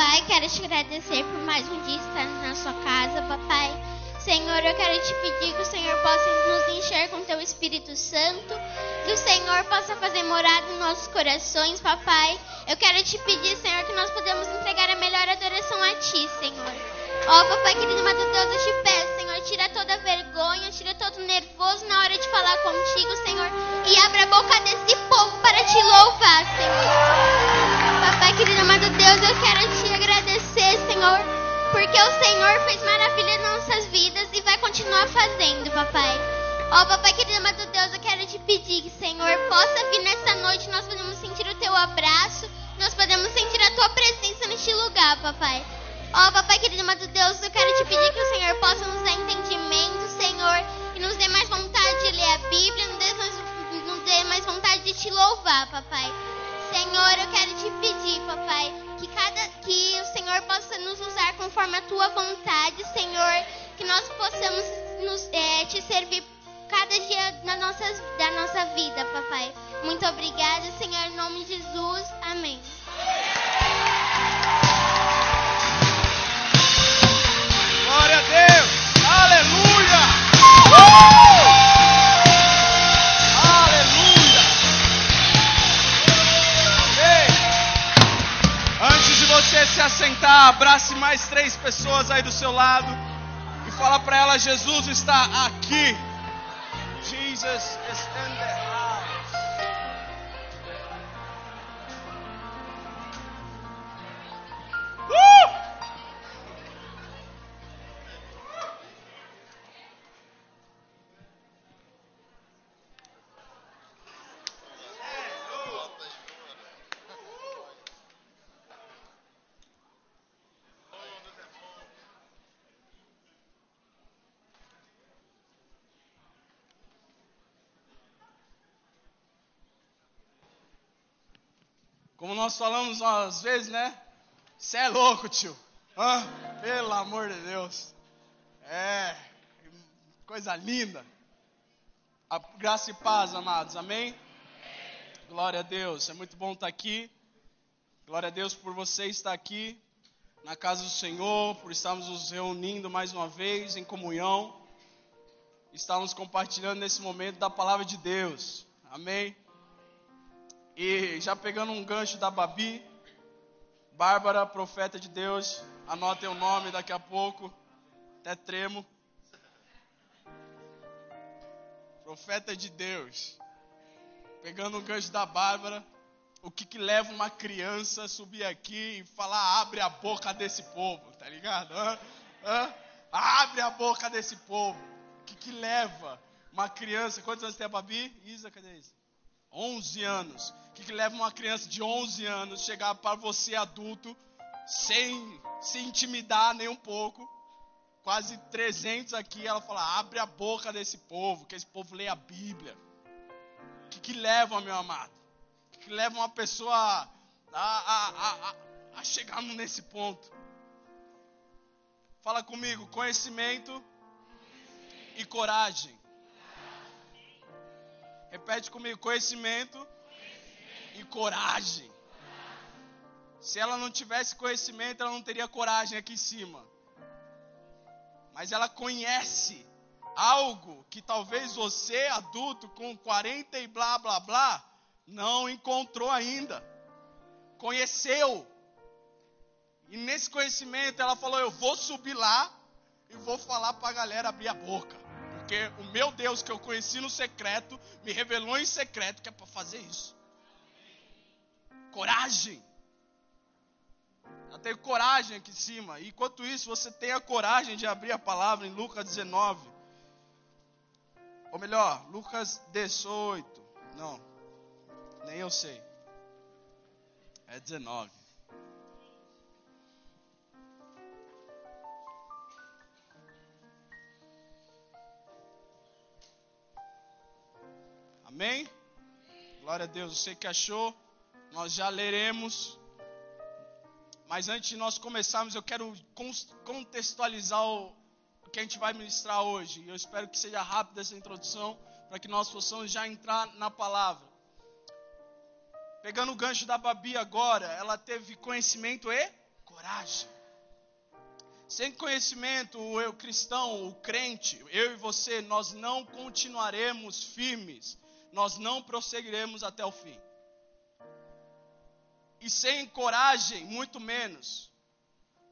Papai, quero te agradecer por mais um dia estar na sua casa, papai. Senhor, eu quero te pedir que o Senhor possa nos encher com teu Espírito Santo, que o Senhor possa fazer morada em nossos corações, papai. Eu quero te pedir, Senhor, que nós podemos entregar a melhor adoração a ti, Senhor. Ó, oh, papai querido, mas Deus, eu te peço, Senhor, tira toda vergonha, tira todo nervoso na hora de falar contigo, Senhor, e abre a boca desse povo para te louvar, Senhor. Papai querido, amado Deus, eu quero te agradecer, Senhor porque o Senhor fez maravilha nas nossas vidas e vai continuar fazendo, papai. Ó, oh, papai querido, amado Deus, eu quero te pedir que, Senhor, possa vir nessa noite, nós podemos sentir o teu abraço, nós podemos sentir a tua presença neste lugar, papai. Ó, oh, papai querido, amado Deus, eu quero te pedir que o Senhor possa nos dar entendimento, Senhor, e nos dê mais vontade de ler a Bíblia, nos dê mais vontade de te louvar, papai. Senhor, eu quero te pedir, papai, que cada que o Senhor possa nos usar conforme a tua vontade, Senhor, que nós possamos nos, é, te servir cada dia da nossa, da nossa vida, papai. Muito obrigada, Senhor, em nome de Jesus. Amém. Assentar, abrace mais três pessoas aí do seu lado e fala para ela: Jesus está aqui. Jesus is in the house. Como nós falamos às vezes, né? Você é louco, tio. Ah, pelo amor de Deus. É, coisa linda. A graça e paz, amados. Amém? Glória a Deus. É muito bom estar aqui. Glória a Deus por você estar aqui na casa do Senhor, por estarmos nos reunindo mais uma vez em comunhão. Estamos compartilhando nesse momento da palavra de Deus. Amém? E já pegando um gancho da Babi, Bárbara, profeta de Deus, anotem o nome daqui a pouco, até tremo. Profeta de Deus. Pegando um gancho da Bárbara, o que, que leva uma criança a subir aqui e falar, abre a boca desse povo, tá ligado? Hã? Hã? Abre a boca desse povo. O que, que leva uma criança, quantos anos tem a Babi? Isa, cadê isso? 11 anos. O que, que leva uma criança de 11 anos chegar para você adulto sem se intimidar nem um pouco? Quase 300 aqui, ela fala: abre a boca desse povo, que esse povo lê a Bíblia. O que, que leva, meu amado? O que, que leva uma pessoa a, a, a, a chegar nesse ponto? Fala comigo: conhecimento e coragem. Repete comigo: conhecimento, conhecimento. e coragem. Se ela não tivesse conhecimento, ela não teria coragem aqui em cima. Mas ela conhece algo que talvez você, adulto, com 40 e blá blá blá, não encontrou ainda. Conheceu. E nesse conhecimento ela falou: Eu vou subir lá e vou falar para a galera abrir a boca. Porque o meu Deus que eu conheci no secreto me revelou em secreto que é para fazer isso. Coragem. Eu tenho coragem aqui em cima. Enquanto isso, você tem a coragem de abrir a palavra em Lucas 19. Ou melhor, Lucas 18. Não, nem eu sei. É 19. Amém? Glória a Deus. Você que achou, nós já leremos. Mas antes de nós começarmos, eu quero contextualizar o que a gente vai ministrar hoje. Eu espero que seja rápida essa introdução, para que nós possamos já entrar na palavra. Pegando o gancho da Babi agora, ela teve conhecimento e coragem. Sem conhecimento, o eu cristão, o crente, eu e você, nós não continuaremos firmes, nós não prosseguiremos até o fim. E sem coragem, muito menos.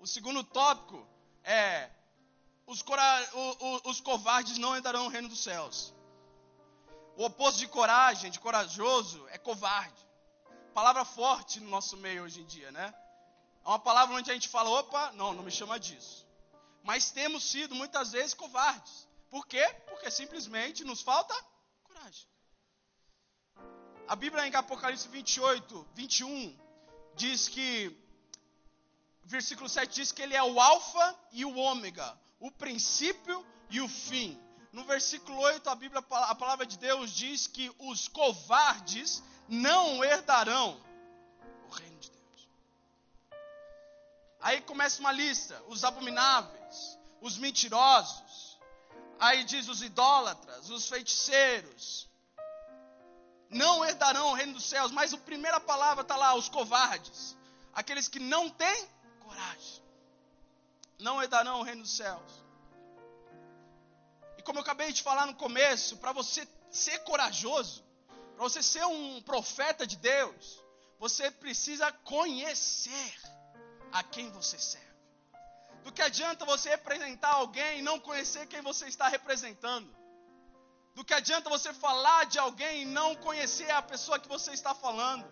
O segundo tópico é: os, os covardes não entrarão no reino dos céus. O oposto de coragem, de corajoso, é covarde. Palavra forte no nosso meio hoje em dia, né? É uma palavra onde a gente fala, opa, não, não me chama disso. Mas temos sido muitas vezes covardes. Por quê? Porque simplesmente nos falta. A Bíblia em Apocalipse 28, 21, diz que, versículo 7 diz que ele é o Alfa e o Ômega, o princípio e o fim. No versículo 8, a Bíblia, a palavra de Deus diz que os covardes não herdarão Aí começa uma lista: os abomináveis, os mentirosos. Aí diz os idólatras, os feiticeiros. Não herdarão o reino dos céus. Mas a primeira palavra está lá: os covardes. Aqueles que não têm coragem. Não herdarão o reino dos céus. E como eu acabei de falar no começo, para você ser corajoso, para você ser um profeta de Deus, você precisa conhecer a quem você serve. Do que adianta você representar alguém e não conhecer quem você está representando? Do que adianta você falar de alguém e não conhecer a pessoa que você está falando?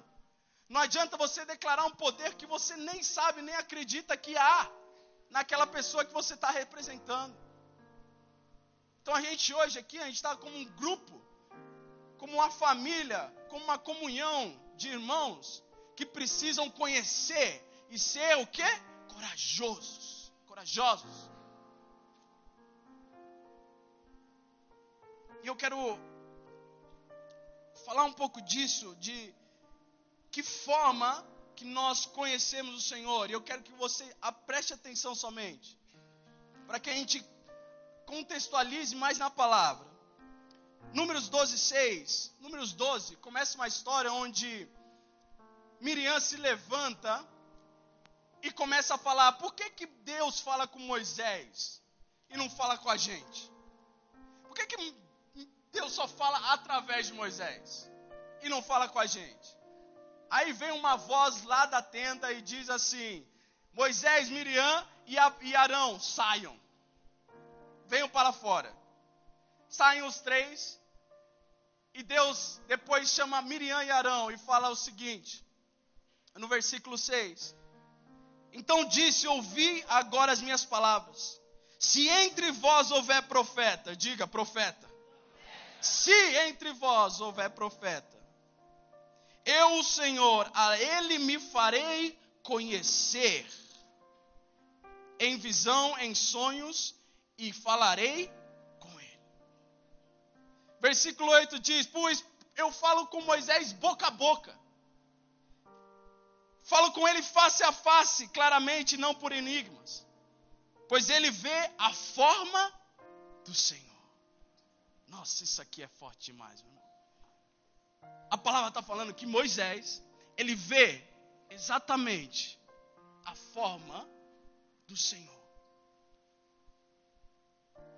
Não adianta você declarar um poder que você nem sabe, nem acredita que há naquela pessoa que você está representando. Então a gente hoje aqui, a gente está como um grupo, como uma família, como uma comunhão de irmãos que precisam conhecer e ser o que? Corajosos. Corajosos. E eu quero falar um pouco disso, de que forma que nós conhecemos o Senhor. E eu quero que você preste atenção somente, para que a gente contextualize mais na palavra. Números 12, 6. Números 12, começa uma história onde Miriam se levanta e começa a falar: por que, que Deus fala com Moisés e não fala com a gente? Por que, que Deus só fala através de Moisés e não fala com a gente? Aí vem uma voz lá da tenda e diz assim: Moisés, Miriam e Arão, saiam. Venham para fora. Saem os três. E Deus depois chama Miriam e Arão e fala o seguinte, no versículo 6: então disse: Ouvi agora as minhas palavras. Se entre vós houver profeta, diga profeta. Se entre vós houver profeta, eu, o Senhor, a ele me farei conhecer em visão, em sonhos, e falarei com ele. Versículo 8 diz: Pois eu falo com Moisés boca a boca Falo com ele face a face, claramente, não por enigmas. Pois ele vê a forma do Senhor. Nossa, isso aqui é forte demais, meu irmão. A palavra está falando que Moisés, ele vê exatamente a forma do Senhor.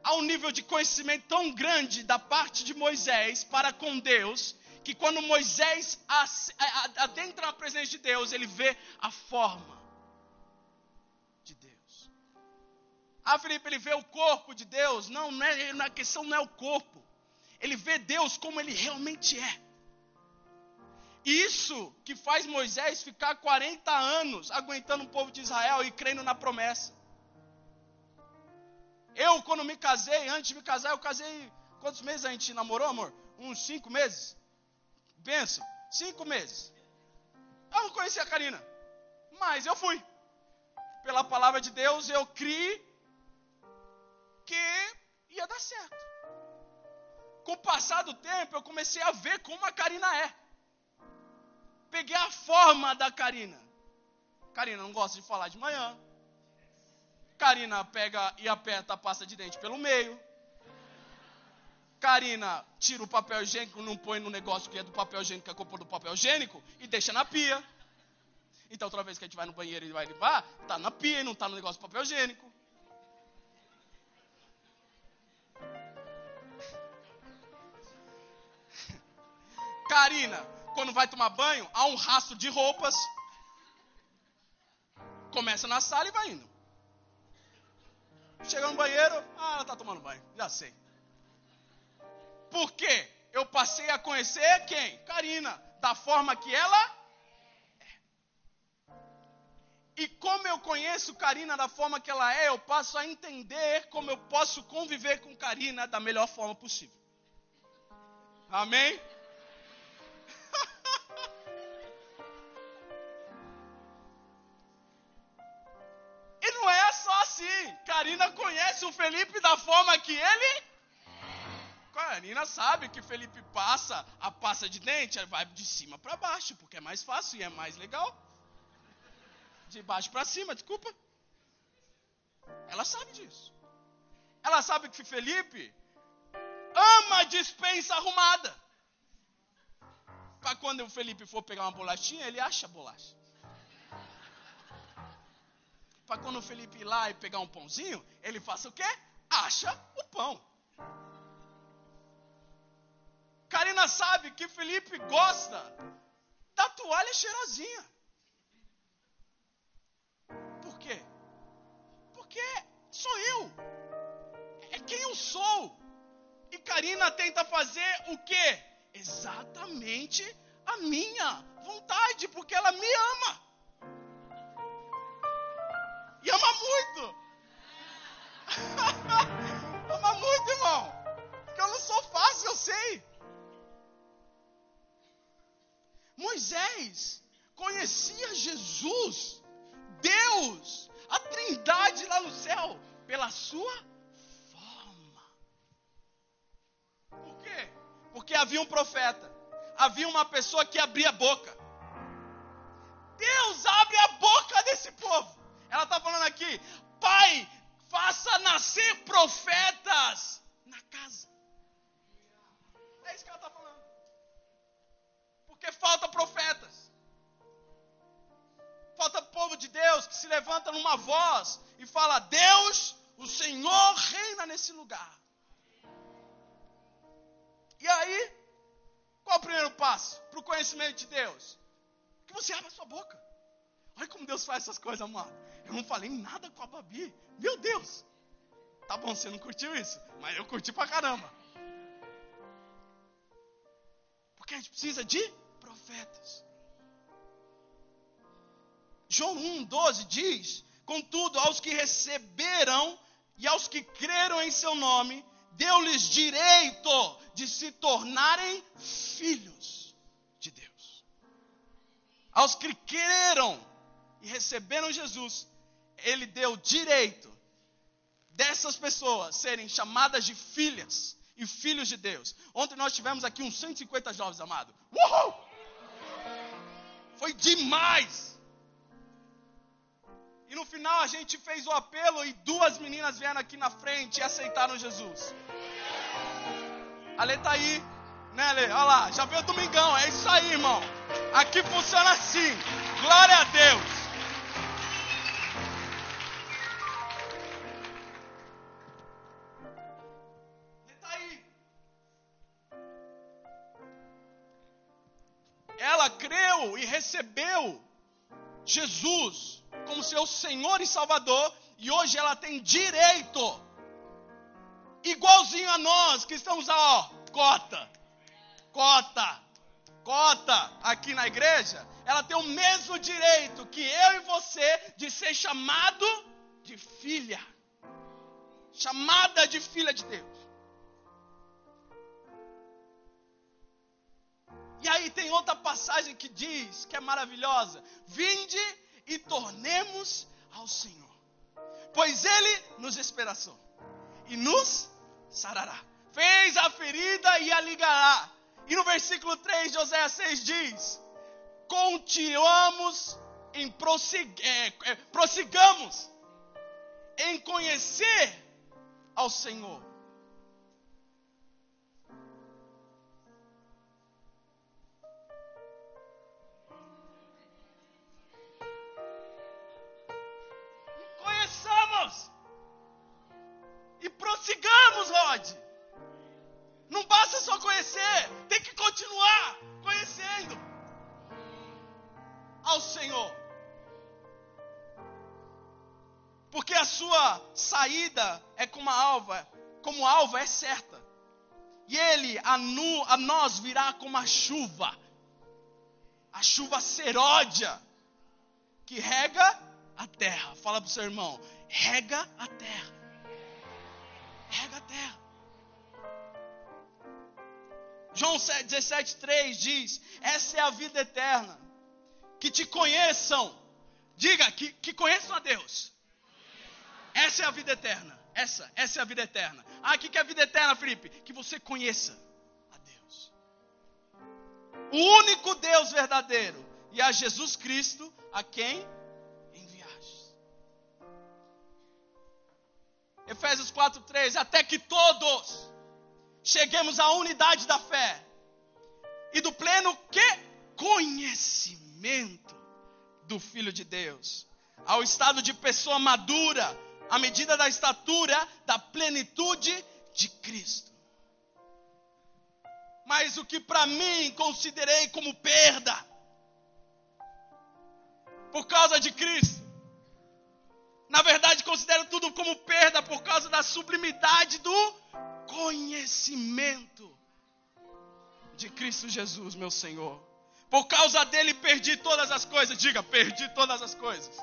Há um nível de conhecimento tão grande da parte de Moisés para com Deus, que quando Moisés adentra na presença de Deus, ele vê a forma Ah, Felipe, ele vê o corpo de Deus. Não, não é, a questão não é o corpo. Ele vê Deus como ele realmente é. Isso que faz Moisés ficar 40 anos aguentando o povo de Israel e crendo na promessa. Eu, quando me casei, antes de me casar, eu casei. Quantos meses a gente namorou, amor? Uns cinco meses? Benção, cinco meses. Eu não conhecia a Karina, mas eu fui. Pela palavra de Deus, eu criei que ia dar certo. Com o passar do tempo, eu comecei a ver como a Karina é. Peguei a forma da Karina. Karina não gosta de falar de manhã. Karina pega e aperta a pasta de dente pelo meio. Karina tira o papel higiênico, não põe no negócio que é do papel higiênico, que é a culpa do papel higiênico, e deixa na pia. Então, toda vez que a gente vai no banheiro e vai limpar, tá na pia e não tá no negócio de papel higiênico. Karina, quando vai tomar banho, há um rastro de roupas. Começa na sala e vai indo. Chega no banheiro, ah, ela está tomando banho, já sei. Por quê? Eu passei a conhecer quem? Karina, da forma que ela é. E como eu conheço Karina da forma que ela é, eu passo a entender como eu posso conviver com Karina da melhor forma possível. Amém? Assim. Karina conhece o Felipe da forma que ele. Karina sabe que Felipe passa a pasta de dente, vai de cima para baixo, porque é mais fácil e é mais legal. De baixo para cima, desculpa. Ela sabe disso. Ela sabe que Felipe ama dispensa arrumada. Para quando o Felipe for pegar uma bolachinha, ele acha a bolacha para quando o Felipe ir lá e pegar um pãozinho, ele faça o quê? Acha o pão. Karina sabe que Felipe gosta da toalha cheirosinha. Por quê? Porque sou eu. É quem eu sou. E Karina tenta fazer o quê? Exatamente a minha vontade, porque ela me ama. E ama muito. ama muito, irmão. Porque eu não sou fácil, eu sei. Moisés conhecia Jesus, Deus, a Trindade lá no céu, pela sua forma. Por quê? Porque havia um profeta, havia uma pessoa que abria a boca. Deus abre a boca desse povo. Ela está falando aqui, Pai, faça nascer profetas na casa. É isso que ela está falando. Porque falta profetas. Falta povo de Deus que se levanta numa voz e fala: Deus, o Senhor reina nesse lugar. E aí, qual é o primeiro passo para o conhecimento de Deus? Que você abra sua boca. Olha como Deus faz essas coisas, amado. Eu não falei nada com a Babi. Meu Deus. Tá bom, você não curtiu isso, mas eu curti pra caramba. Porque a gente precisa de profetas. João 1,12 diz: Contudo, aos que receberam e aos que creram em seu nome, deu-lhes direito de se tornarem filhos de Deus. Aos que creram e receberam Jesus, ele deu direito dessas pessoas serem chamadas de filhas e filhos de Deus. Ontem nós tivemos aqui uns 150 jovens, amado. Uhul! Foi demais! E no final a gente fez o apelo e duas meninas vieram aqui na frente e aceitaram Jesus. A Lê tá aí, né, Lê? Olha lá, já veio o domingão, é isso aí, irmão. Aqui funciona assim. Glória a Deus. Jesus como seu Senhor e Salvador, e hoje ela tem direito, igualzinho a nós que estamos, ó, cota, cota, cota aqui na igreja, ela tem o mesmo direito que eu e você de ser chamado de filha, chamada de filha de Deus. E aí tem outra passagem que diz, que é maravilhosa: Vinde e tornemos ao Senhor, pois Ele nos esperaçou e nos sarará. Fez a ferida e a ligará. E no versículo 3 de José 6 diz: Continuamos em prosseg é, é, prossigamos em conhecer ao Senhor prossigamos, Rod. Não basta só conhecer, tem que continuar conhecendo ao Senhor. Porque a sua saída é como alva, como alva é certa. E ele a, nu, a nós virá como a chuva. A chuva seródia que rega a terra. Fala para o seu irmão, rega a terra. Rega a terra. João 17,3 diz: Essa é a vida eterna. Que te conheçam. Diga, que, que conheçam a Deus. Essa é a vida eterna. Essa, essa é a vida eterna. Ah, o que, que é a vida eterna, Felipe? Que você conheça a Deus. O único Deus verdadeiro. E a Jesus Cristo, a quem Efésios 4,3. Até que todos cheguemos à unidade da fé e do pleno que? Conhecimento do Filho de Deus. Ao estado de pessoa madura à medida da estatura da plenitude de Cristo. Mas o que para mim considerei como perda, por causa de Cristo, na verdade considero tudo como perda por causa da sublimidade do conhecimento de Cristo Jesus, meu Senhor. Por causa dele perdi todas as coisas. Diga, perdi todas as coisas.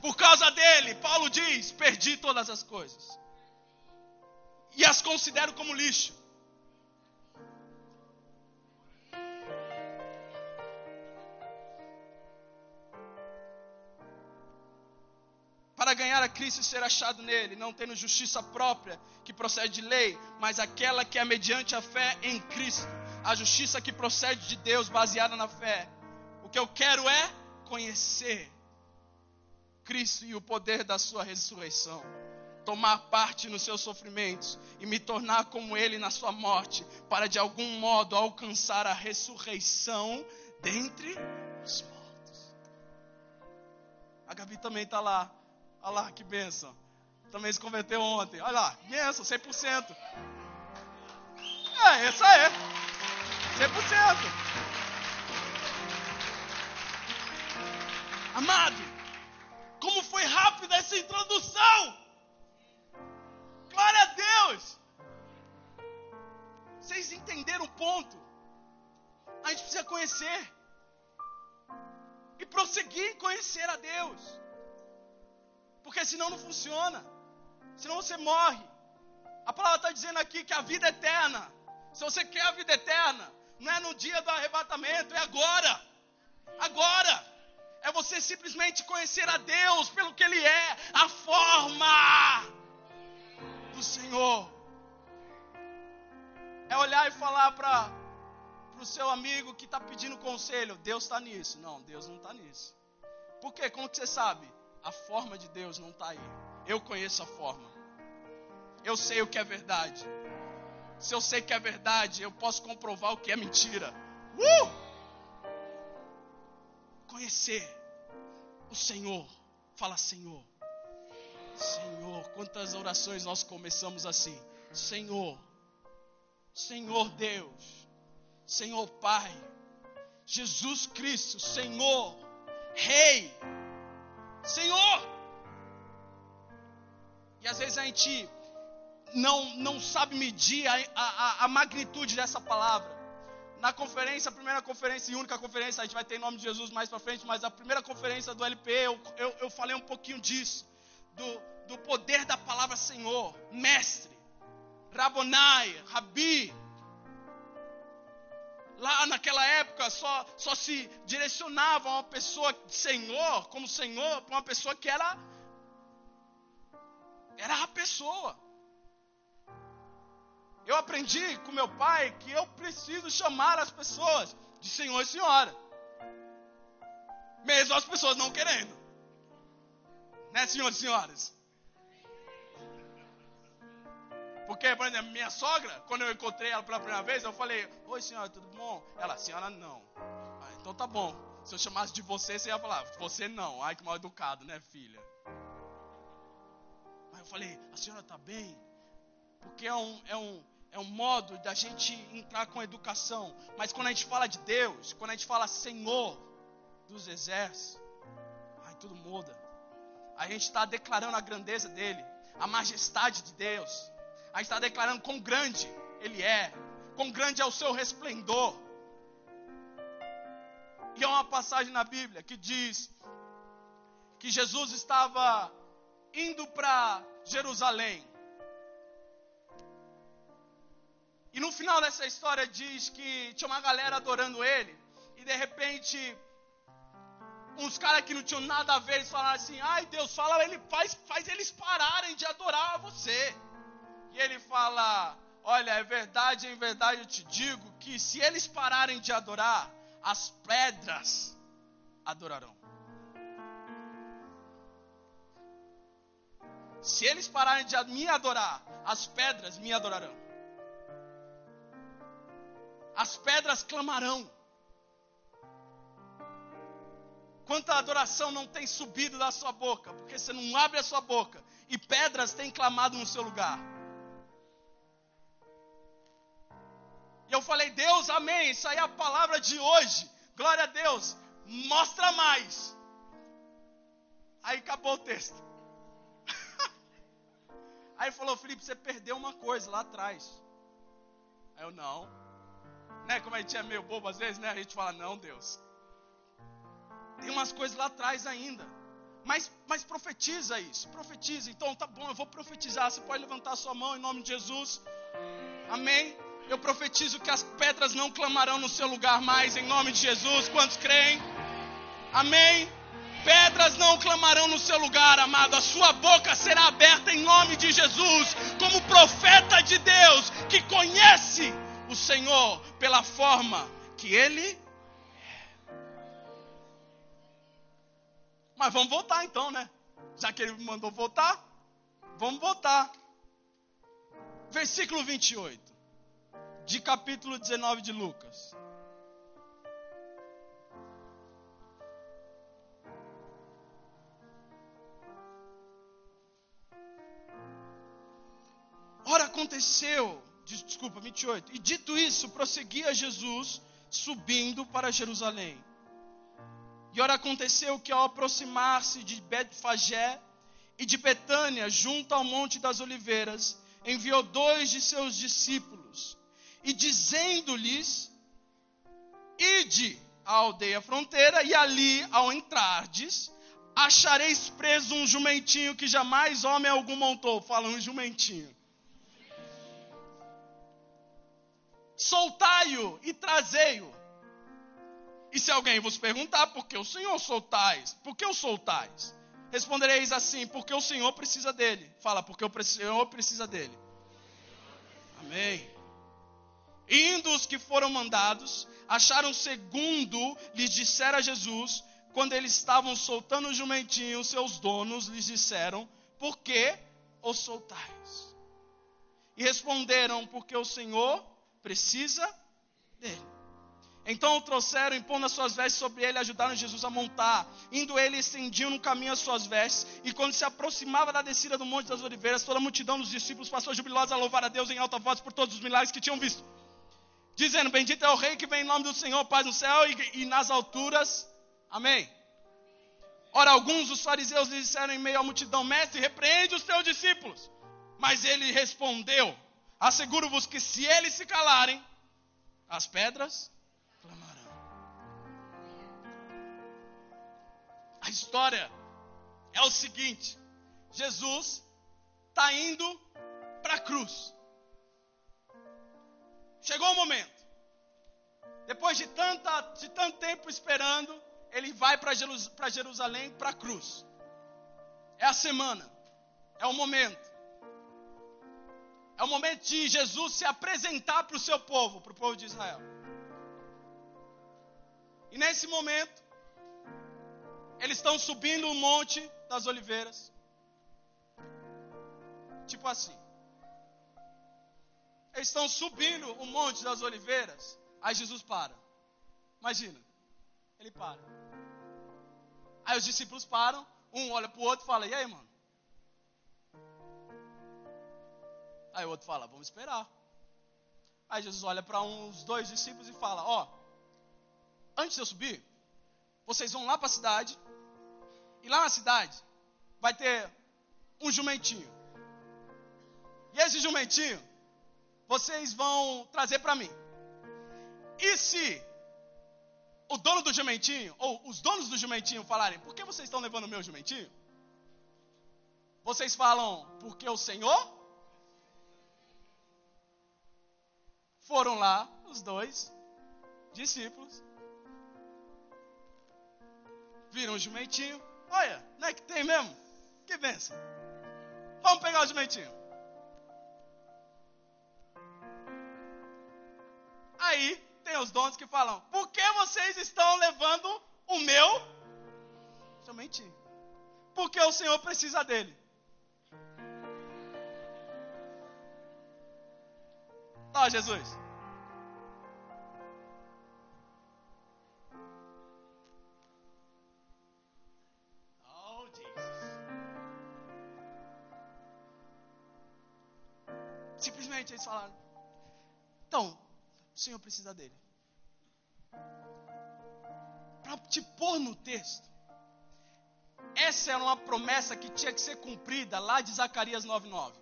Por causa dele, Paulo diz: perdi todas as coisas. E as considero como lixo. Para ganhar a Cristo e ser achado nele, não tendo justiça própria que procede de lei, mas aquela que é mediante a fé em Cristo, a justiça que procede de Deus baseada na fé. O que eu quero é conhecer Cristo e o poder da sua ressurreição. Tomar parte nos seus sofrimentos e me tornar como Ele na sua morte, para de algum modo alcançar a ressurreição dentre os mortos. A Gabi também está lá. Olha lá, que bênção. Também se converteu ontem. Olha lá, bênção, 100%. É, essa é. 100%. Amado, como foi rápida essa introdução! Glória a Deus! Vocês entenderam o ponto? A gente precisa conhecer e prosseguir em conhecer a Deus, porque senão não funciona, senão você morre. A palavra está dizendo aqui que a vida é eterna, se você quer a vida eterna, não é no dia do arrebatamento, é agora. Agora é você simplesmente conhecer a Deus pelo que Ele é, a forma do Senhor. É olhar e falar para o seu amigo que está pedindo conselho: Deus está nisso. Não, Deus não está nisso. Por quê? Como que você sabe? A forma de Deus não está aí. Eu conheço a forma. Eu sei o que é verdade. Se eu sei que é verdade, eu posso comprovar o que é mentira. Uh! conhecer o Senhor. Fala, Senhor. Senhor, quantas orações nós começamos assim? Senhor, Senhor Deus, Senhor Pai, Jesus Cristo, Senhor, Rei, Senhor. E às vezes a gente não, não sabe medir a, a, a magnitude dessa palavra na conferência, a primeira conferência e única conferência, a gente vai ter em nome de Jesus mais para frente, mas a primeira conferência do LP, eu, eu, eu falei um pouquinho disso, do, do poder da palavra Senhor, mestre, Rabonai, Rabi. Lá naquela época só, só se direcionava uma pessoa Senhor, como Senhor, para uma pessoa que era, era a pessoa. Eu aprendi com meu pai que eu preciso chamar as pessoas de senhor e senhora. Mesmo as pessoas não querendo. Né, senhores e senhoras? Porque, por exemplo, minha sogra, quando eu encontrei ela pela primeira vez, eu falei: Oi, senhora, tudo bom? Ela, senhora, não. Ah, então tá bom. Se eu chamasse de você, você ia falar: Você não. Ai, que mal educado, né, filha? eu falei, a senhora está bem? Porque é um, é, um, é um modo da gente entrar com educação. Mas quando a gente fala de Deus, quando a gente fala Senhor dos exércitos, aí tudo muda. A gente está declarando a grandeza dele, a majestade de Deus. A gente está declarando quão grande ele é, quão grande é o seu resplendor. E há uma passagem na Bíblia que diz que Jesus estava indo para Jerusalém. E no final dessa história diz que tinha uma galera adorando ele. E de repente, uns caras que não tinham nada a ver, eles falaram assim: ai Deus, fala, ele faz, faz eles pararem de adorar você. E ele fala: Olha, é verdade, em verdade eu te digo que se eles pararem de adorar, as pedras adorarão. Se eles pararem de me adorar, as pedras me adorarão. As pedras clamarão. Quanta adoração não tem subido da sua boca, porque você não abre a sua boca e pedras têm clamado no seu lugar. E eu falei, Deus, amém. Isso aí é a palavra de hoje. Glória a Deus. Mostra mais. Aí acabou o texto. Aí falou, Felipe, você perdeu uma coisa lá atrás. Aí eu, não. Né, como a gente é meio bobo às vezes, né? A gente fala, não, Deus. Tem umas coisas lá atrás ainda. Mas, mas profetiza isso, profetiza. Então tá bom, eu vou profetizar. Você pode levantar sua mão em nome de Jesus. Amém. Eu profetizo que as pedras não clamarão no seu lugar mais, em nome de Jesus. Quantos creem? Amém. Pedras não clamarão no seu lugar, amado. A sua boca será aberta em nome de Jesus, como profeta de Deus que conhece o Senhor pela forma que Ele é. Mas vamos voltar então, né? Já que Ele mandou voltar, vamos voltar. Versículo 28 de capítulo 19 de Lucas. Ora, aconteceu, desculpa, 28. E dito isso, prosseguia Jesus subindo para Jerusalém. E ora, aconteceu que ao aproximar-se de Betfagé e de Betânia, junto ao Monte das Oliveiras, enviou dois de seus discípulos e dizendo-lhes: Ide à aldeia fronteira, e ali, ao entrardes, achareis preso um jumentinho que jamais homem algum montou. Fala um jumentinho. Soltai-o e trazei-o. E se alguém vos perguntar, por que o Senhor soltais? Por que o soltais? Respondereis assim, porque o Senhor precisa dele. Fala, porque o Senhor precisa dele. Amém. Indo os que foram mandados, acharam segundo lhes dissera Jesus, quando eles estavam soltando o jumentinho, seus donos lhes disseram: Por que o soltais? E responderam: Porque o Senhor precisa dele. Então o trouxeram, impondo as suas vestes sobre ele, ajudaram Jesus a montar. Indo ele, estendiam no caminho as suas vestes. E quando se aproximava da descida do Monte das Oliveiras, toda a multidão dos discípulos passou jubilosa a louvar a Deus em alta voz por todos os milagres que tinham visto dizendo: Bendito é o Rei que vem em nome do Senhor, paz no céu e, e nas alturas. Amém. Ora, alguns dos fariseus lhe disseram em meio à multidão: Mestre, repreende os teus discípulos. Mas ele respondeu: Asseguro-vos que se eles se calarem, as pedras clamarão. A história é o seguinte: Jesus está indo para a cruz. Chegou o momento. Depois de, tanta, de tanto tempo esperando, ele vai para Jerusalém para a cruz. É a semana. É o momento. É o momento de Jesus se apresentar para o seu povo, para o povo de Israel. E nesse momento, eles estão subindo o monte das oliveiras. Tipo assim. Eles estão subindo o Monte das Oliveiras. Aí Jesus para. Imagina. Ele para. Aí os discípulos param. Um olha para o outro e fala: E aí, mano? Aí o outro fala: Vamos esperar. Aí Jesus olha para uns dois discípulos e fala: Ó, antes de eu subir, vocês vão lá para a cidade. E lá na cidade vai ter um jumentinho. E esse jumentinho vocês vão trazer para mim. E se o dono do jumentinho, ou os donos do jumentinho falarem, por que vocês estão levando o meu jumentinho? Vocês falam, porque o Senhor? Foram lá os dois discípulos, viram o jumentinho, olha, não é que tem mesmo? Que benção. Vamos pegar o jumentinho. Aí tem os donos que falam: Por que vocês estão levando o meu jumentinho? Porque o Senhor precisa dele. Ó. Oh, Jesus. Simplesmente eles falaram. Então, o Senhor precisa dele. Para te pôr no texto. Essa era uma promessa que tinha que ser cumprida lá de Zacarias 9:9.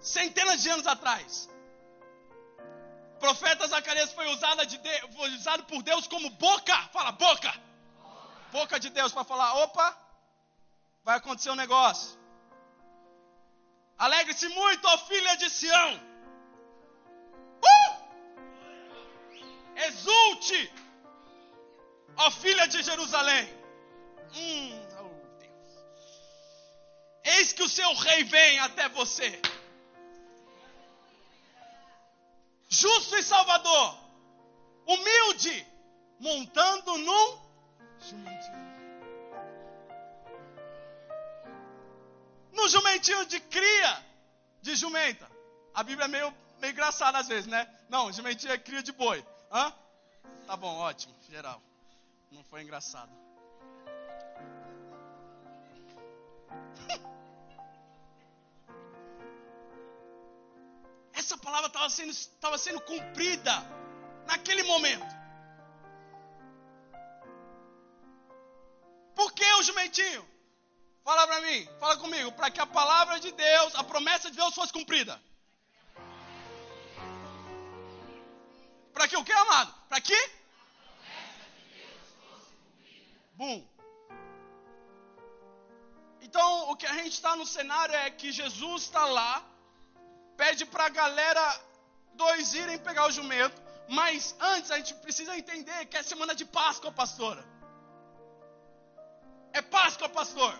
Centenas de anos atrás. O profeta Zacarias foi usado, de foi usado por Deus como boca. Fala, boca. Boca de Deus para falar: opa, vai acontecer um negócio. Alegre-se muito, ó filha de Sião. Exulte, ó filha de Jerusalém. Hum, oh Deus. Eis que o seu rei vem até você. Justo e salvador. Humilde. Montando num jumentinho. No jumentinho de cria de jumenta. A Bíblia é meio, meio engraçada às vezes, né? Não, jumentinho é cria de boi. Hã? Tá bom, ótimo, geral. Não foi engraçado. Essa palavra estava sendo, estava sendo cumprida naquele momento. Por que o jumentinho? Fala para mim, fala comigo, para que a palavra de Deus, a promessa de Deus fosse cumprida. Para que o que, amado? Para que? Bum. Então, o que a gente está no cenário é que Jesus está lá, pede para a galera dois irem pegar o jumento, mas antes a gente precisa entender que é semana de Páscoa, pastora. É Páscoa, pastor.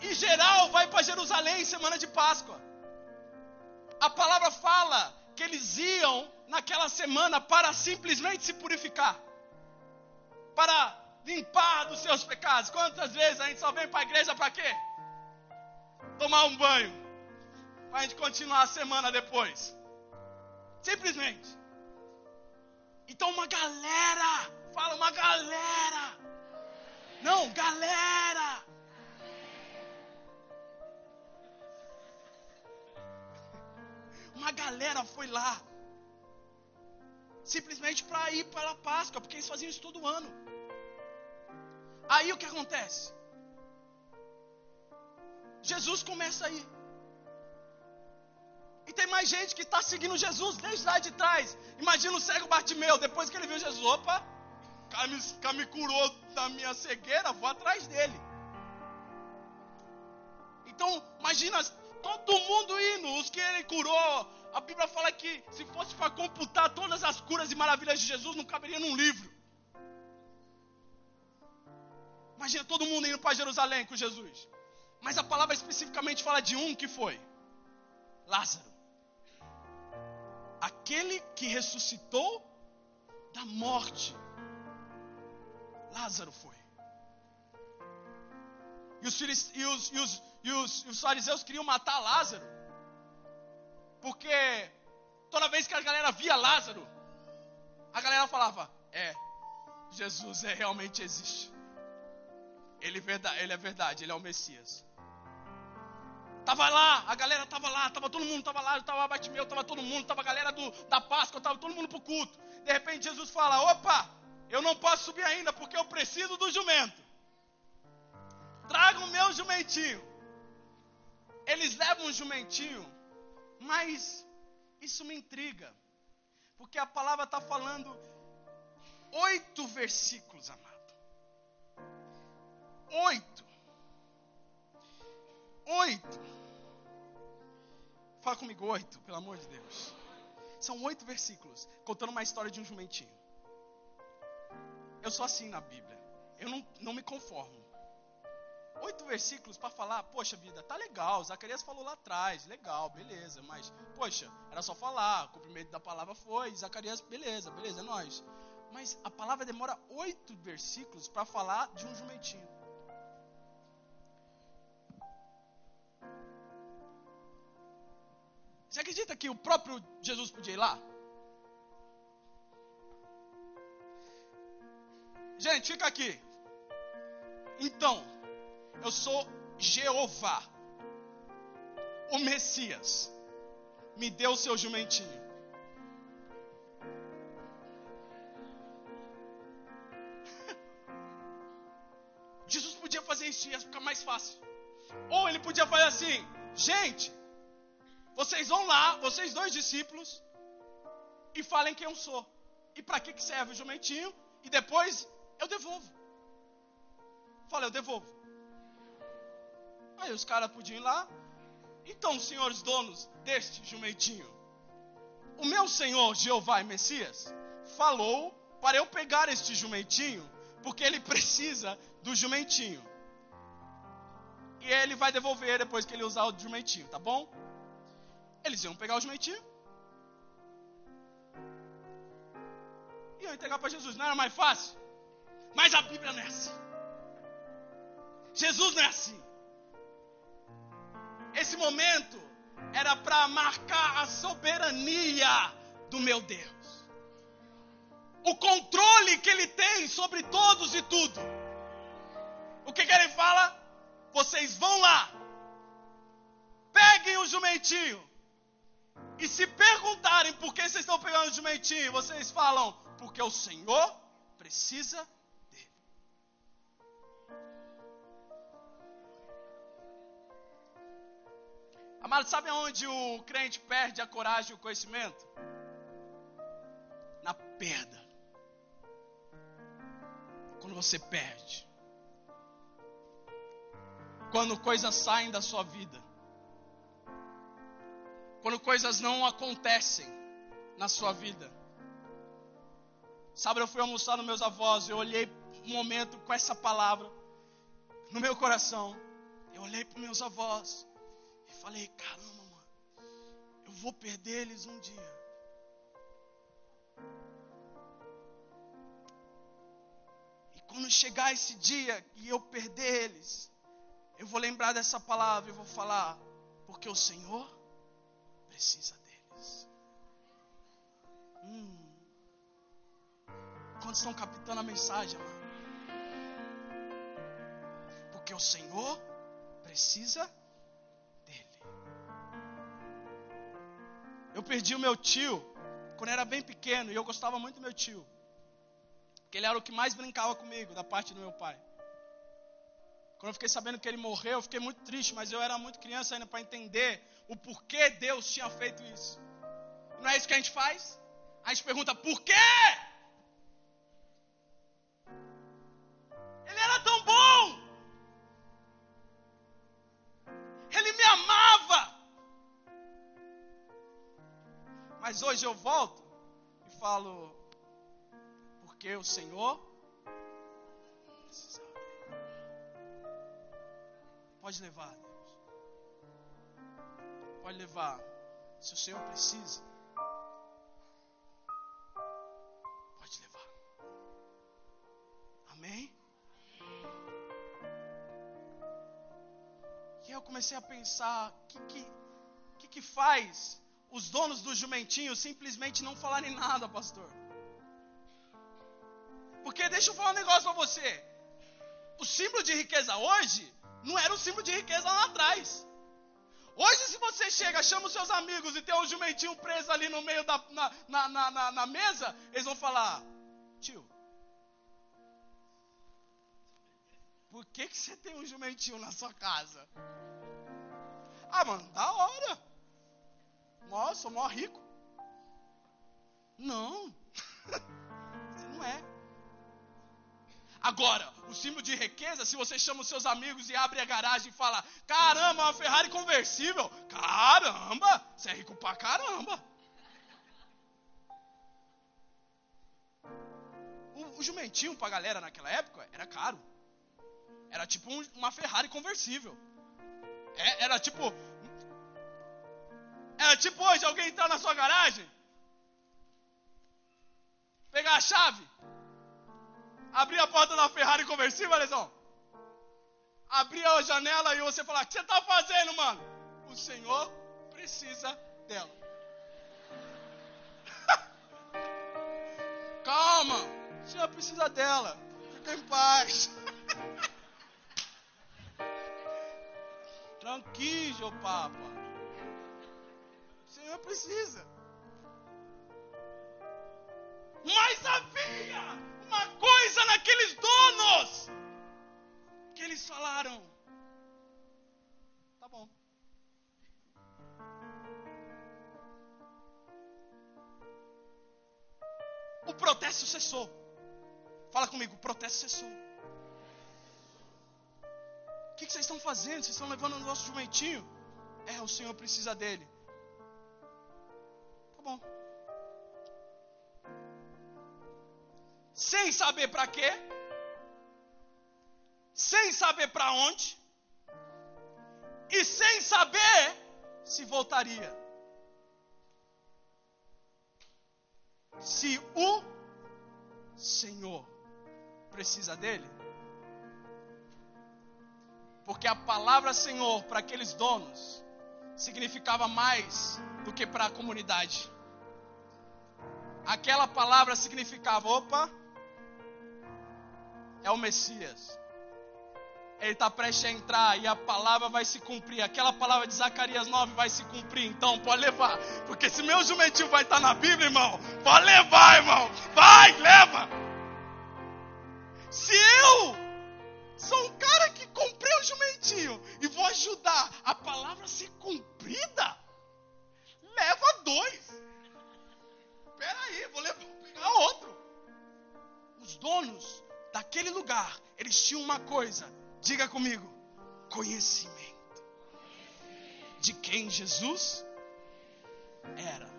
Em geral, vai para Jerusalém semana de Páscoa. A palavra fala que eles iam naquela semana para simplesmente se purificar, para limpar dos seus pecados. Quantas vezes a gente só vem para a igreja para quê? Tomar um banho, para a gente continuar a semana depois. Simplesmente. Então, uma galera, fala uma galera. Não, galera. Uma galera foi lá simplesmente para ir para a Páscoa, porque eles faziam isso todo ano. Aí o que acontece? Jesus começa aí. E tem mais gente que está seguindo Jesus desde lá de trás. Imagina o cego Bartimeu, depois que ele viu Jesus, opa, cara me, cara me curou da minha cegueira, vou atrás dele. Então, imagina todo mundo indo, os que ele curou, a Bíblia fala que se fosse para computar todas as curas e maravilhas de Jesus, não caberia num livro. Imagina todo mundo indo para Jerusalém com Jesus. Mas a palavra especificamente fala de um que foi Lázaro. Aquele que ressuscitou da morte. Lázaro foi. E os, e os, e os, e os, e os fariseus queriam matar Lázaro. Porque toda vez que a galera via Lázaro, a galera falava: É, Jesus é, realmente existe. Ele, ele é verdade, ele é o Messias. Tava lá, a galera tava lá, tava todo mundo tava lá, tava Batimeu, tava todo mundo, tava a galera do, da Páscoa, tava todo mundo pro culto. De repente Jesus fala: "Opa, eu não posso subir ainda porque eu preciso do jumento. Traga o meu jumentinho." Eles levam um jumentinho, mas isso me intriga, porque a palavra está falando oito versículos, amado. Oito. Oito. Fala comigo, oito, pelo amor de Deus. São oito versículos contando uma história de um jumentinho. Eu sou assim na Bíblia. Eu não, não me conformo. Oito versículos para falar, poxa vida, tá legal. Zacarias falou lá atrás, legal, beleza. Mas, poxa, era só falar. O cumprimento da palavra foi. Zacarias, beleza, beleza, é nós. Mas a palavra demora oito versículos para falar de um jumentinho. Você acredita que o próprio Jesus podia ir lá? Gente, fica aqui. Então, eu sou Jeová, o Messias. Me deu o seu jumentinho. Jesus podia fazer isso ia ficar mais fácil. Ou ele podia fazer assim: gente, vocês vão lá, vocês dois discípulos, e falem quem eu sou. E para que, que serve o jumentinho? E depois eu devolvo. Fala, eu devolvo. Aí os caras podiam ir lá. Então, senhores donos deste jumentinho, o meu senhor Jeová e Messias falou para eu pegar este jumentinho, porque ele precisa do jumentinho. E ele vai devolver depois que ele usar o jumentinho, tá bom? Eles iam pegar o jumentinho. E iam entregar para Jesus. Não era mais fácil? Mas a Bíblia não é assim. Jesus não é assim. Esse momento era para marcar a soberania do meu Deus. O controle que ele tem sobre todos e tudo. O que, que ele fala? Vocês vão lá, peguem o jumentinho, e se perguntarem por que vocês estão pegando o jumentinho, vocês falam, porque o Senhor precisa Amado, sabe aonde o crente perde a coragem e o conhecimento? Na perda. Quando você perde. Quando coisas saem da sua vida quando coisas não acontecem na sua vida. Sabe, eu fui almoçar nos meus avós, eu olhei um momento com essa palavra no meu coração. Eu olhei para meus avós falei: caramba, mano, eu vou perder eles um dia. E quando chegar esse dia e eu perder eles, eu vou lembrar dessa palavra e vou falar: porque o Senhor precisa deles. Hum. Quantos estão captando a mensagem, mano? Porque o Senhor precisa dele. Eu perdi o meu tio quando era bem pequeno e eu gostava muito do meu tio. Porque ele era o que mais brincava comigo, da parte do meu pai. Quando eu fiquei sabendo que ele morreu, eu fiquei muito triste, mas eu era muito criança ainda para entender o porquê Deus tinha feito isso. Não é isso que a gente faz? A gente pergunta por quê? Mas hoje eu volto e falo, porque o Senhor precisava. Pode levar pode levar. Se o Senhor precisa, pode levar. Amém? E eu comecei a pensar: o que, que, que, que faz os donos do jumentinho simplesmente não falarem nada, pastor? Porque deixa eu falar um negócio para você. O símbolo de riqueza hoje não era o símbolo de riqueza lá atrás. Hoje, se você chega, chama os seus amigos e tem um jumentinho preso ali no meio da na, na, na, na, mesa, eles vão falar: Tio, por que, que você tem um jumentinho na sua casa? Ah, mano, da hora. Nossa, sou mó rico. Não, você não é. Agora, o símbolo de riqueza, se você chama os seus amigos e abre a garagem e fala: Caramba, uma Ferrari conversível. Caramba, você é rico pra caramba. O, o jumentinho pra galera naquela época era caro. Era tipo um, uma Ferrari conversível. É, era tipo. Era tipo hoje alguém entrar na sua garagem, pegar a chave abrir a porta da Ferrari conversível, Alesão? Abrir a janela e você falar: O que você está fazendo, mano? O Senhor precisa dela. Calma, o Senhor precisa dela. Fica em paz. Tranquilo, Papa. O Senhor precisa. Mas havia uma coisa naqueles donos que eles falaram: tá bom. O protesto cessou. Fala comigo, o protesto cessou. O que, vocês estão fazendo? Vocês estão levando o nosso jumentinho? É, o Senhor precisa dele. Tá bom. sem saber para quê, sem saber para onde, e sem saber se voltaria. Se o Senhor precisa dele, porque a palavra Senhor para aqueles donos significava mais do que para a comunidade. Aquela palavra significava: opa, é o Messias. Ele está prestes a entrar e a palavra vai se cumprir. Aquela palavra de Zacarias 9 vai se cumprir. Então, pode levar. Porque se meu jumentinho vai estar tá na Bíblia, irmão, pode levar, irmão. Vai, leva. Se eu sou um cara que comprei o jumentinho e vou ajudar a palavra a ser cumprida, leva dois. Espera aí, vou, levar, vou pegar outro. Os donos daquele lugar, eles tinham uma coisa, diga comigo: conhecimento de quem Jesus era.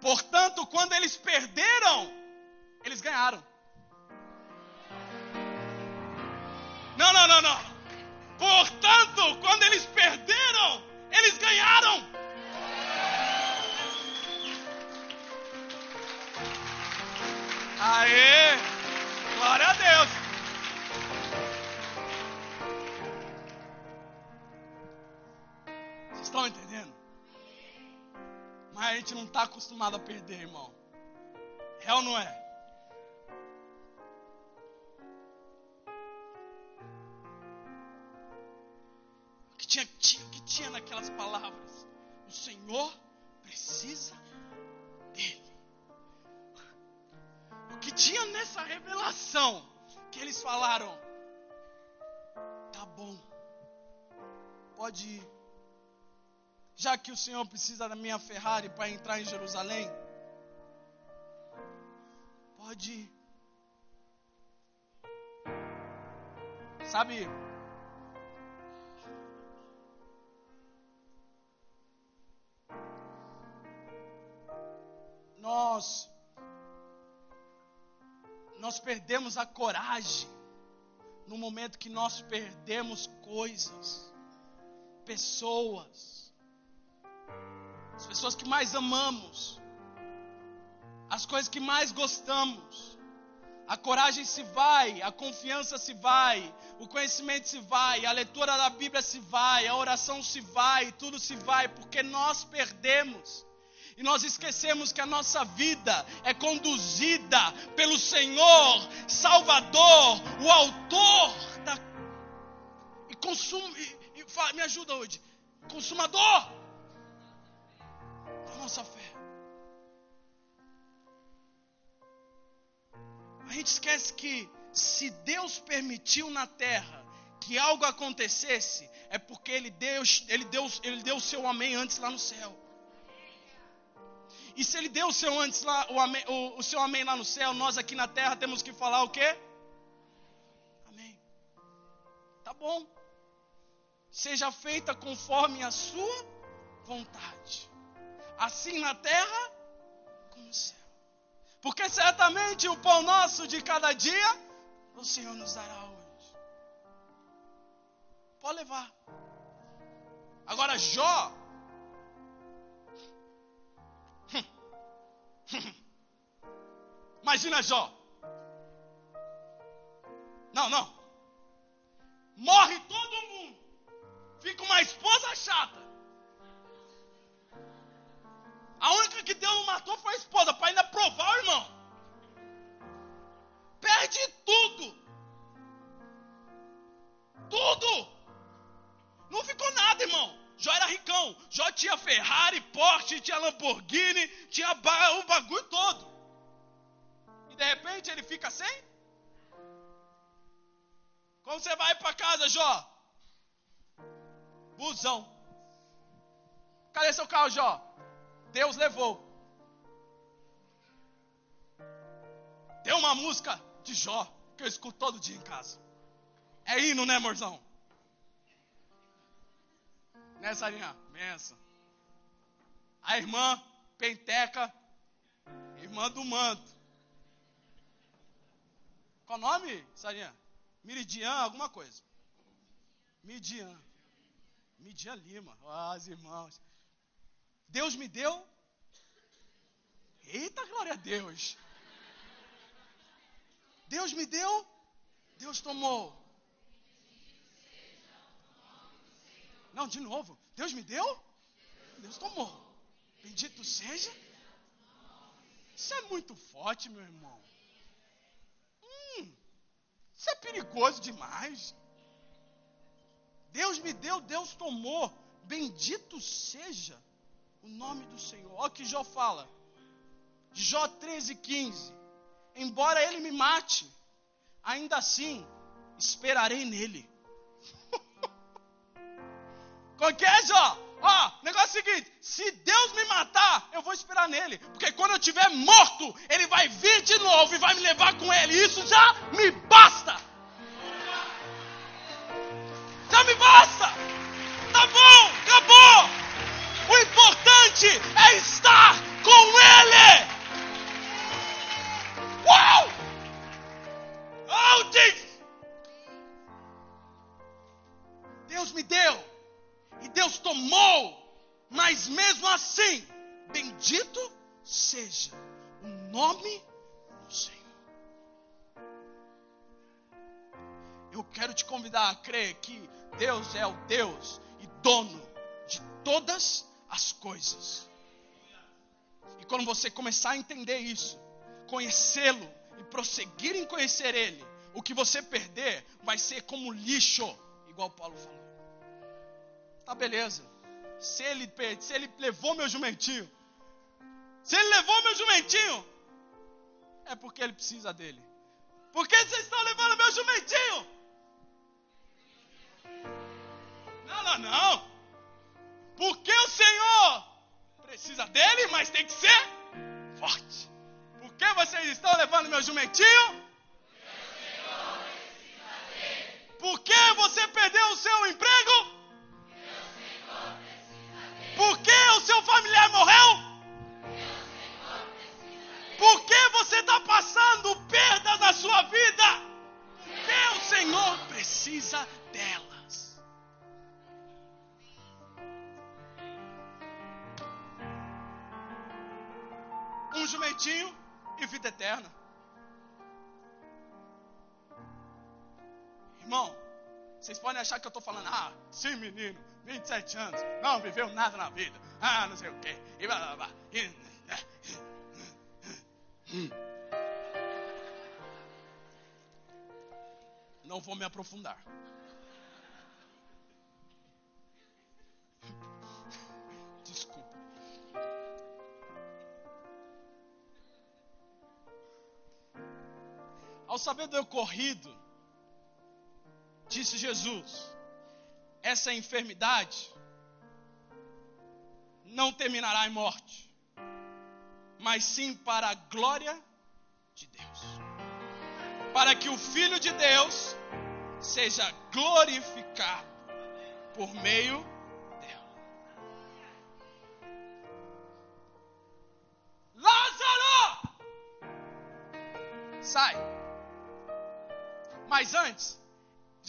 Portanto, quando eles perderam, eles ganharam. Não, não, não, não. Portanto, quando eles perderam, eles ganharam. Aê! Glória a Deus! Vocês estão entendendo? Mas a gente não está acostumado a perder, irmão. É ou não é? Tinha, tinha, que tinha naquelas palavras? O Senhor precisa dele que tinha nessa revelação que eles falaram: tá bom, pode ir. Já que o Senhor precisa da minha Ferrari para entrar em Jerusalém, pode ir. Sabe, nós nós perdemos a coragem no momento que nós perdemos coisas, pessoas, as pessoas que mais amamos, as coisas que mais gostamos. A coragem se vai, a confiança se vai, o conhecimento se vai, a leitura da Bíblia se vai, a oração se vai, tudo se vai, porque nós perdemos. E nós esquecemos que a nossa vida é conduzida pelo Senhor, Salvador, o Autor da. E me ajuda hoje, consumador da nossa fé. A gente esquece que se Deus permitiu na terra que algo acontecesse, é porque Ele deu, ele deu, ele deu o seu amém antes lá no céu. E se Ele deu o seu antes lá, o, amém, o, o seu amém lá no céu, nós aqui na terra temos que falar o quê? Amém. Tá bom. Seja feita conforme a sua vontade. Assim na terra como no céu. Porque certamente o pão nosso de cada dia o Senhor nos dará hoje. Pode levar. Agora, Jó. Imagina Jó. Não, não. Morre todo mundo. Fica uma esposa chata. A única que Deus não matou foi a esposa, para ainda provar o irmão. Perde tudo. Tudo. Não ficou nada, irmão. Jó era ricão. Jó tinha Ferrari, Porsche, tinha Lamborghini, tinha o bagulho todo. E de repente ele fica sem? Como você vai para casa, Jó? Busão. Cadê seu carro, Jó? Deus levou. Tem uma música de Jó que eu escuto todo dia em casa. É hino, né, amorzão? Né, Sarinha? Benção. A irmã Penteca, irmã do manto. Qual o nome, Sarinha? Miridian, alguma coisa. Midian. Midian Lima. Ah, as irmãos. Deus me deu. Eita, glória a Deus. Deus me deu, Deus tomou. Não, de novo. Deus me deu, Deus tomou. Bendito seja. Isso é muito forte, meu irmão. Hum, isso é perigoso demais. Deus me deu, Deus tomou. Bendito seja o nome do Senhor. Olha o que Jó fala. Jó 13, 15. Embora ele me mate, ainda assim esperarei nele. É, Jó? Ó, negócio é o seguinte: se Deus me matar, eu vou esperar nele. Porque quando eu estiver morto, ele vai vir de novo e vai me levar com ele. Isso já me basta. Já me basta. Tá bom, acabou. O importante é estar com ele. Uau! Oh, Jesus! Deus me deu e Deus tomou, mas mesmo assim, bendito seja o nome do Senhor. Eu quero te convidar a crer que Deus é o Deus e dono de todas as coisas. E quando você começar a entender isso, conhecê-lo e prosseguir em conhecer Ele, o que você perder vai ser como lixo, igual Paulo falou. Tá beleza. Se ele, se ele levou meu jumentinho, se ele levou meu jumentinho, é porque ele precisa dele. Por que vocês estão levando meu jumentinho? Não, não, não. Porque o Senhor precisa dele, mas tem que ser forte. Por que vocês estão levando meu jumentinho? podem achar que eu estou falando, ah, sim, menino, 27 anos, não viveu nada na vida, ah, não sei o quê, e blá blá blá. E... Hum, não vou me aprofundar. Desculpa. Ao saber do ocorrido, disse Jesus, essa enfermidade não terminará em morte, mas sim para a glória de Deus. Para que o Filho de Deus seja glorificado por meio dela. Lázaro! Sai. Mas antes,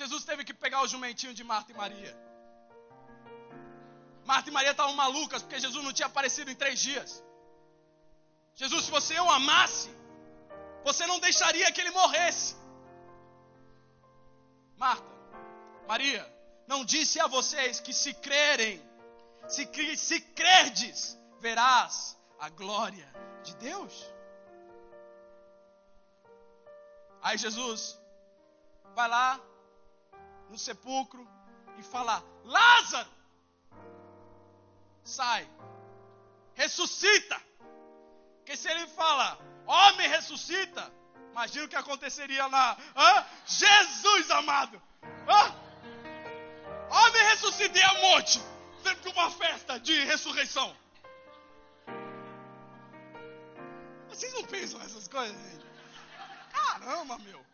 Jesus teve que pegar o jumentinho de Marta e Maria. Marta e Maria estavam malucas porque Jesus não tinha aparecido em três dias. Jesus, se você o amasse, você não deixaria que ele morresse. Marta, Maria, não disse a vocês que se crerem, se, se crerdes, verás a glória de Deus? Aí Jesus vai lá no sepulcro e fala: Lázaro, sai, ressuscita. Porque se ele fala, homem ressuscita, imagina o que aconteceria lá. Hã? Jesus amado! Hã? Homem ressuscita e a monte, dentro de uma festa de ressurreição. Vocês não pensam nessas coisas? Caramba, meu.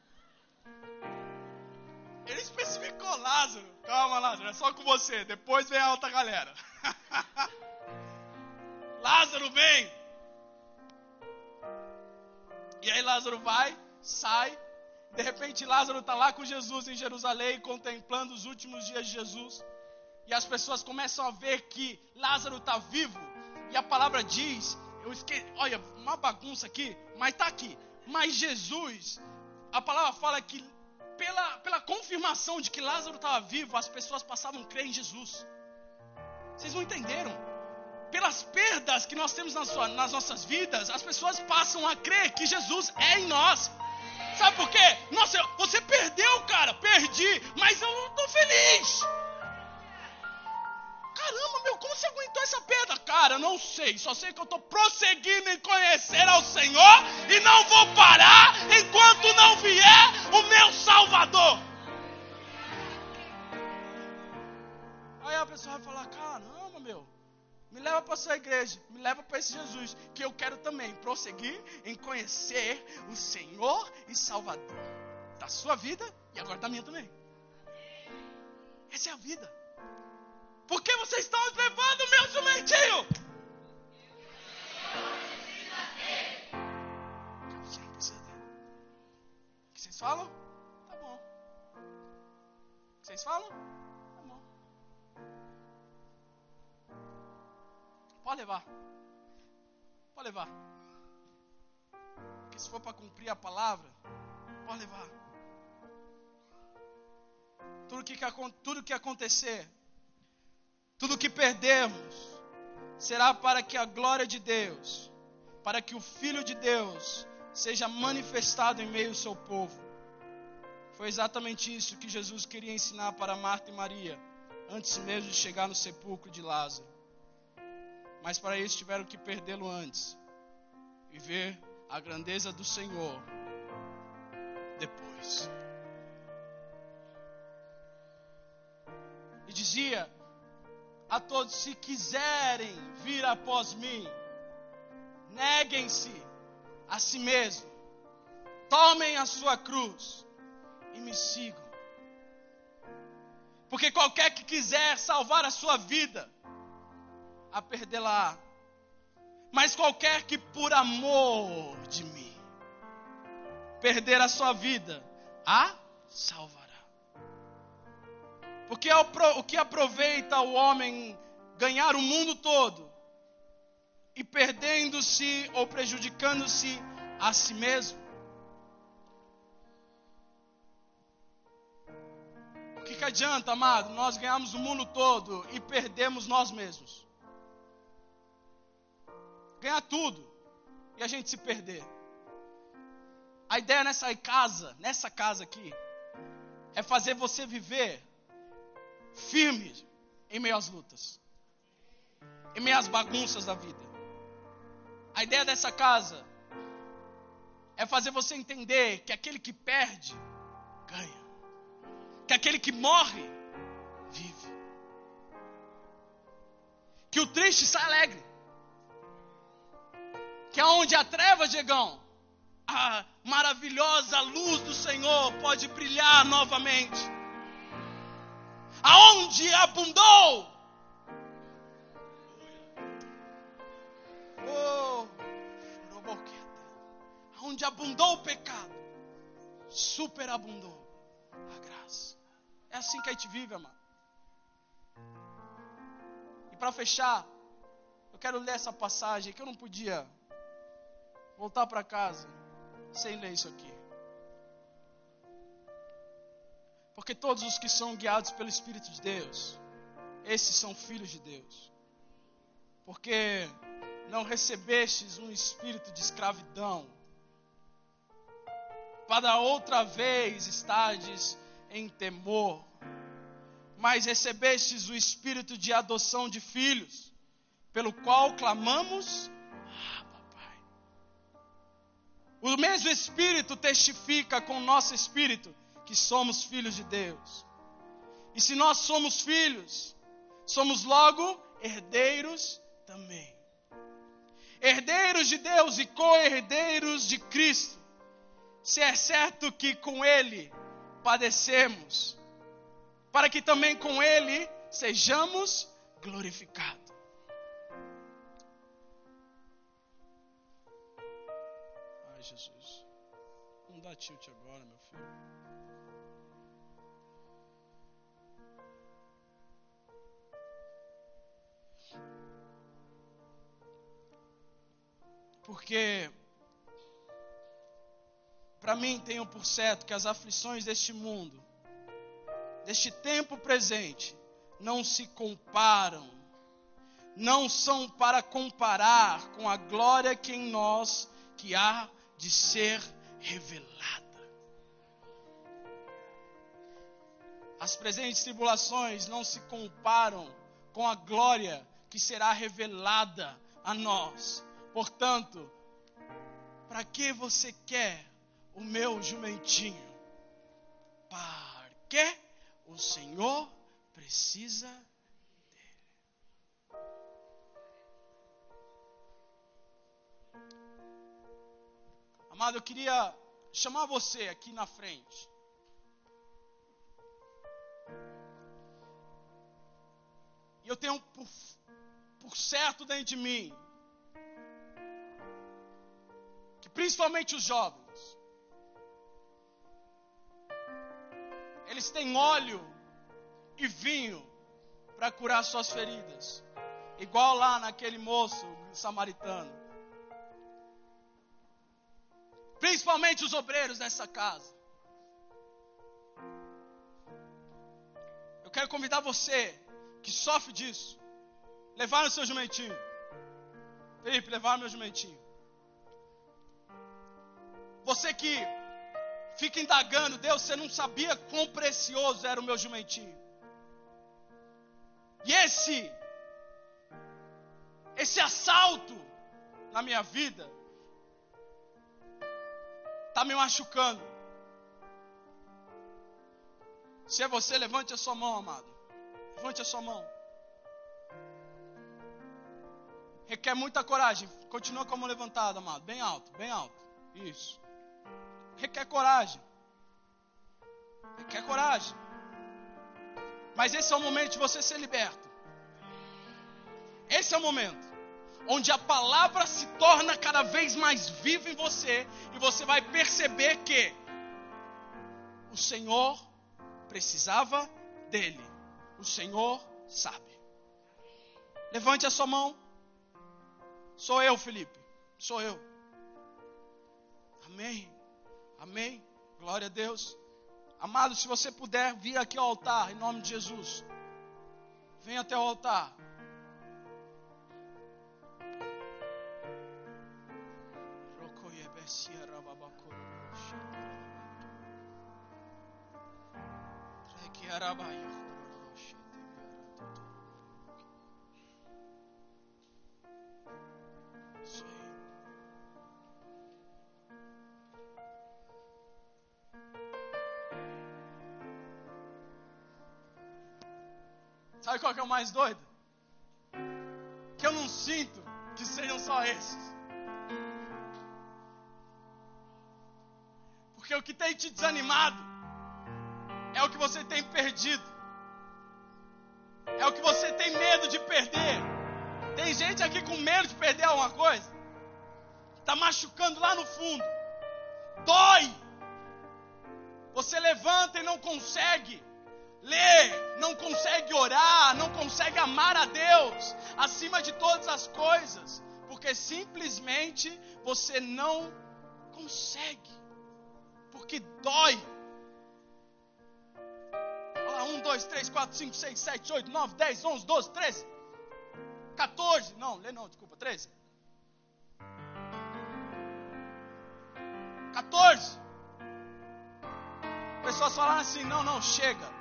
Ele especificou Lázaro. Calma, Lázaro, é só com você. Depois vem a outra galera. Lázaro vem. E aí Lázaro vai, sai. De repente Lázaro está lá com Jesus em Jerusalém, contemplando os últimos dias de Jesus. E as pessoas começam a ver que Lázaro está vivo. E a palavra diz, eu esque... olha, uma bagunça aqui, mas está aqui. Mas Jesus, a palavra fala que pela, pela confirmação de que Lázaro estava vivo, as pessoas passavam a crer em Jesus. Vocês não entenderam? Pelas perdas que nós temos nas, nas nossas vidas, as pessoas passam a crer que Jesus é em nós. Sabe por quê? Nossa, você perdeu, cara, perdi, mas eu não estou feliz. Meu, como você aguentou essa perda? Cara, não sei, só sei que eu estou prosseguindo em conhecer ao Senhor e não vou parar enquanto não vier o meu Salvador. Aí a pessoa vai falar: caramba, meu, me leva para sua igreja, me leva para esse Jesus, que eu quero também prosseguir em conhecer o Senhor e Salvador da sua vida e agora da minha também. Essa é a vida. Por que vocês estão levando meu jumentinho? O que vocês falam? Tá bom. O que vocês falam? Tá bom. Pode levar. Pode levar. Porque se for para cumprir a palavra, pode levar. Tudo que, tudo que acontecer, tudo que perdermos, será para que a glória de Deus, para que o Filho de Deus seja manifestado em meio ao seu povo. Foi exatamente isso que Jesus queria ensinar para Marta e Maria, antes mesmo de chegar no sepulcro de Lázaro. Mas para isso tiveram que perdê-lo antes e ver a grandeza do Senhor depois. E dizia a todos: se quiserem vir após mim, neguem-se a si mesmo, tomem a sua cruz e me sigam. Porque qualquer que quiser salvar a sua vida, a perdê-la. Mas qualquer que por amor de mim perder a sua vida, a salvará. Porque o que aproveita o homem ganhar o mundo todo e perdendo-se ou prejudicando-se a si mesmo? O que, que adianta, amado, nós ganhamos o mundo todo e perdemos nós mesmos? Ganhar tudo e a gente se perder. A ideia nessa casa, nessa casa aqui, é fazer você viver firme em meio às lutas, em meio às bagunças da vida. A ideia dessa casa é fazer você entender que aquele que perde, ganha. Que aquele que morre, vive. Que o triste sai alegre. Que aonde há trevas, Diegão, a maravilhosa luz do Senhor pode brilhar novamente. Aonde abundou onde abundou o pecado, superabundou a graça. É assim que a gente vive, amado. E para fechar, eu quero ler essa passagem que eu não podia voltar para casa sem ler isso aqui. Porque todos os que são guiados pelo Espírito de Deus, esses são filhos de Deus. Porque não recebestes um espírito de escravidão para outra vez estardes em temor, mas recebestes o espírito de adoção de filhos, pelo qual clamamos, ah. O mesmo espírito testifica com o nosso espírito que somos filhos de Deus. E se nós somos filhos, somos logo herdeiros também. Herdeiros de Deus e co-herdeiros de Cristo se é certo que com Ele padecemos, para que também com Ele sejamos glorificados. Ai, Jesus. Não dá tilt agora, meu filho. Porque para mim, tenho por certo que as aflições deste mundo, deste tempo presente, não se comparam, não são para comparar com a glória que em nós que há de ser revelada. As presentes tribulações não se comparam com a glória que será revelada a nós. Portanto, para que você quer o meu jumentinho. Porque o Senhor precisa Amado, eu queria chamar você aqui na frente. E eu tenho por, por certo dentro de mim que principalmente os jovens eles têm óleo e vinho para curar suas feridas. Igual lá naquele moço samaritano. Principalmente os obreiros dessa casa. Eu quero convidar você que sofre disso. Levar o seu jumentinho. Felipe, levar meu jumentinho. Você que fica indagando, Deus, você não sabia quão precioso era o meu jumentinho. E esse, esse assalto na minha vida, está me machucando. Se é você, levante a sua mão, amado. Levante a sua mão. Requer muita coragem. Continua com a mão levantada, amado. Bem alto, bem alto. Isso requer coragem. Requer coragem. Mas esse é o momento de você ser liberto. Esse é o momento onde a palavra se torna cada vez mais viva em você e você vai perceber que o Senhor precisava dele. O Senhor sabe. Levante a sua mão. Sou eu, Felipe. Sou eu. Amém. Amém? Glória a Deus. Amado, se você puder vir aqui ao altar, em nome de Jesus. Venha até o altar. Sabe qual que é o mais doido? Que eu não sinto que sejam só esses. Porque o que tem te desanimado é o que você tem perdido. É o que você tem medo de perder. Tem gente aqui com medo de perder alguma coisa. Está machucando lá no fundo. Dói. Você levanta e não consegue ler, não consegue orar, não consegue amar a Deus acima de todas as coisas, porque simplesmente você não consegue, porque dói. Olha lá, 1, 2, 3, 4, 5, 6, 7, 8, 9, 10, 11, 12, 13, 14, não, lê não, desculpa, 13. 14. Pessoas falaram assim: não, não, chega.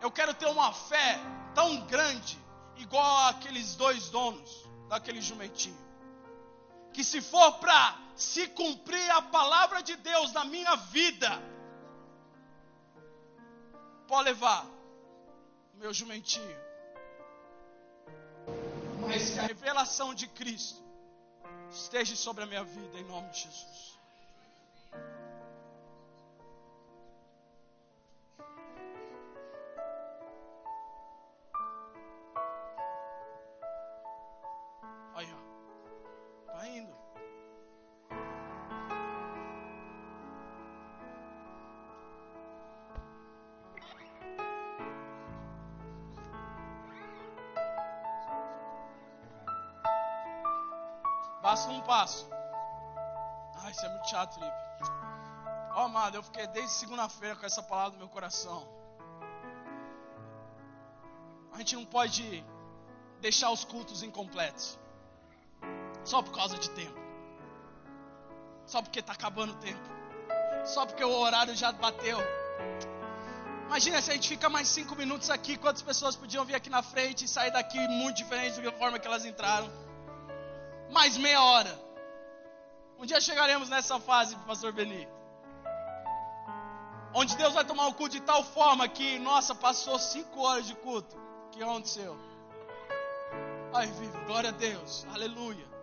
Eu quero ter uma fé tão grande, igual aqueles dois donos daquele jumentinho. Que se for para se cumprir a palavra de Deus na minha vida, pode levar meu jumentinho. Mas que a revelação de Cristo esteja sobre a minha vida, em nome de Jesus. Basta um passo. Ai, isso é muito chato, Felipe. Ó, oh, amado, eu fiquei desde segunda-feira com essa palavra no meu coração. A gente não pode deixar os cultos incompletos. Só por causa de tempo. Só porque está acabando o tempo. Só porque o horário já bateu. Imagina se a gente fica mais cinco minutos aqui, quantas pessoas podiam vir aqui na frente e sair daqui muito diferente da forma que elas entraram mais meia hora. Um dia chegaremos nessa fase, pastor Beni. Onde Deus vai tomar o culto de tal forma que, nossa, passou cinco horas de culto. O que aconteceu? Ai, vivo, glória a Deus, aleluia.